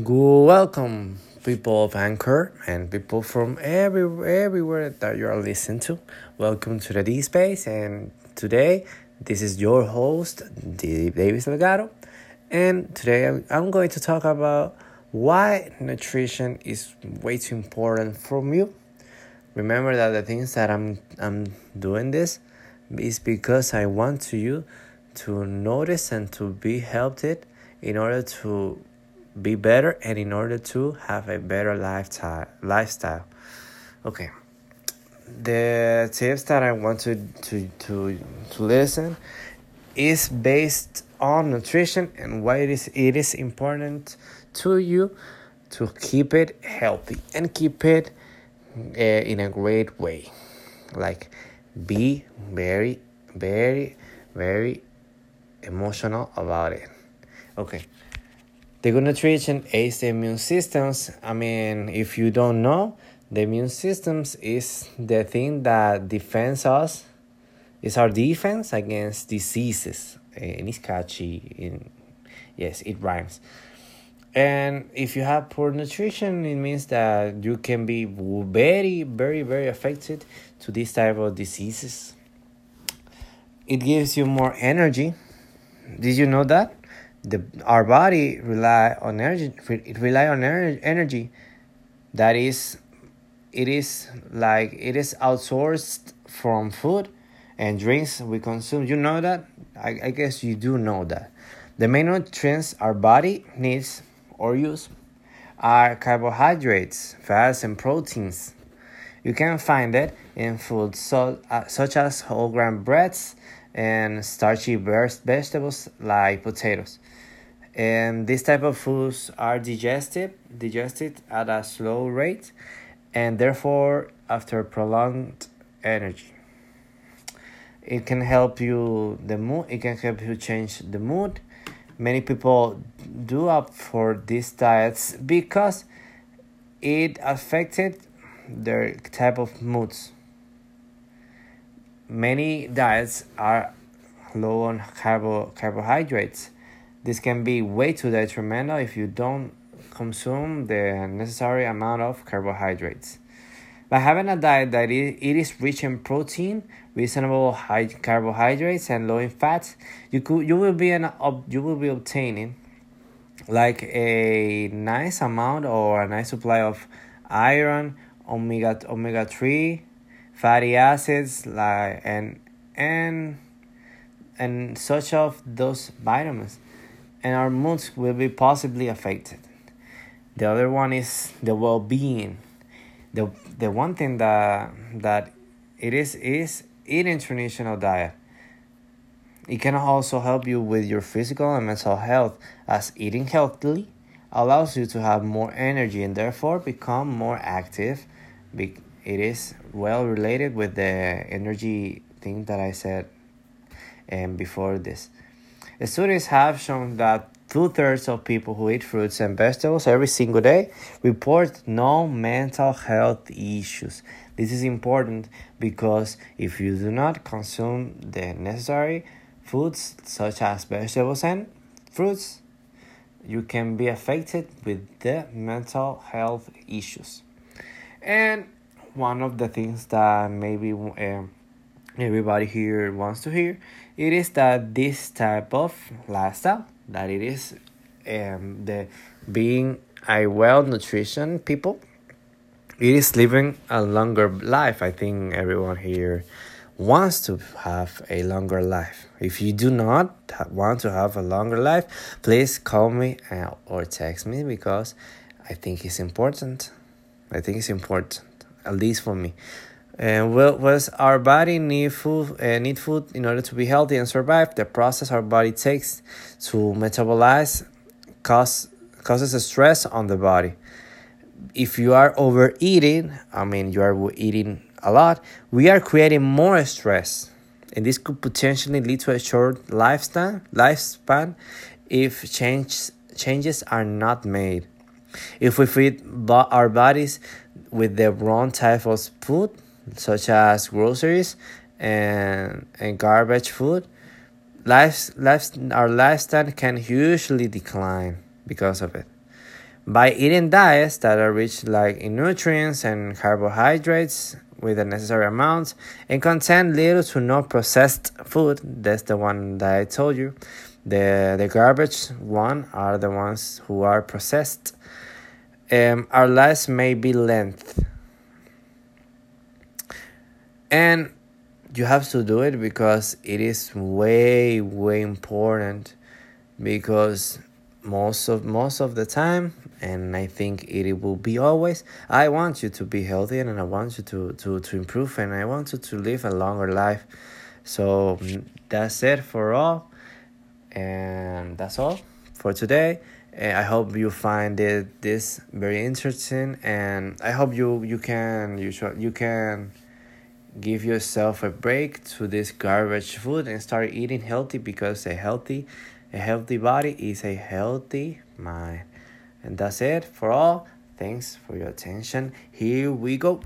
Welcome, people of Anchor and people from every, everywhere that you are listening to. Welcome to the D Space, and today this is your host, D. Davis Delgado, and today I'm going to talk about why nutrition is way too important for you. Remember that the things that I'm I'm doing this is because I want you to notice and to be helped it in order to be better and in order to have a better lifestyle lifestyle. Okay. The tips that i want to to to, to listen is based on nutrition and why it is it is important to you to keep it healthy and keep it uh, in a great way. Like be very very very emotional about it. Okay the good nutrition aids the immune systems. I mean, if you don't know, the immune systems is the thing that defends us. It's our defense against diseases. Eh, and it's catchy. In, yes, it rhymes. And if you have poor nutrition, it means that you can be very, very, very affected to this type of diseases. It gives you more energy. Did you know that? The our body rely on energy it rely on energy that is it is like it is outsourced from food and drinks we consume. You know that? I, I guess you do know that. The main nutrients our body needs or use are carbohydrates fats and proteins. You can find it in foods so, uh, such as whole grain breads and starchy vegetables like potatoes. And these type of foods are digested, digested at a slow rate, and therefore after prolonged energy. It can help you the mood. It can help you change the mood. Many people do opt for these diets because it affected their type of moods many diets are low on carbo carbohydrates. This can be way too detrimental if you don't consume the necessary amount of carbohydrates. By having a diet that it is rich in protein, reasonable high carbohydrates, and low in fats, you could you will be an you will be obtaining like a nice amount or a nice supply of iron, omega omega three, fatty acids like and and and such of those vitamins. And our moods will be possibly affected. The other one is the well-being. The the one thing that that it is is eating traditional diet. It can also help you with your physical and mental health as eating healthily allows you to have more energy and therefore become more active it is well related with the energy thing that I said and um, before this. Studies have shown that two thirds of people who eat fruits and vegetables every single day report no mental health issues. This is important because if you do not consume the necessary foods such as vegetables and fruits, you can be affected with the mental health issues. And one of the things that maybe um, everybody here wants to hear it is that this type of lifestyle that it is um, the being a well nutrition people it is living a longer life. I think everyone here wants to have a longer life. If you do not want to have a longer life please call me or text me because i think it's important. I think it's important at least for me. And well, was our body need food uh, need food in order to be healthy and survive. The process our body takes to metabolize cause, causes a stress on the body. If you are overeating, I mean you are eating a lot, we are creating more stress. And this could potentially lead to a short lifespan lifespan if change, changes are not made. If we feed our bodies with the wrong type of food, such as groceries and, and garbage food, life, life, our lifespan can hugely decline because of it. by eating diets that are rich like in nutrients and carbohydrates with the necessary amounts and contain little to no processed food that's the one that i told you the the garbage one are the ones who are processed um, our lives may be length. And you have to do it because it is way way important because most of most of the time and i think it will be always i want you to be healthy and i want you to to, to improve and i want you to live a longer life. So that's it for all. And that's all for today i hope you find it this very interesting and i hope you you can you should, you can give yourself a break to this garbage food and start eating healthy because a healthy a healthy body is a healthy mind. And that's it for all. Thanks for your attention. Here we go.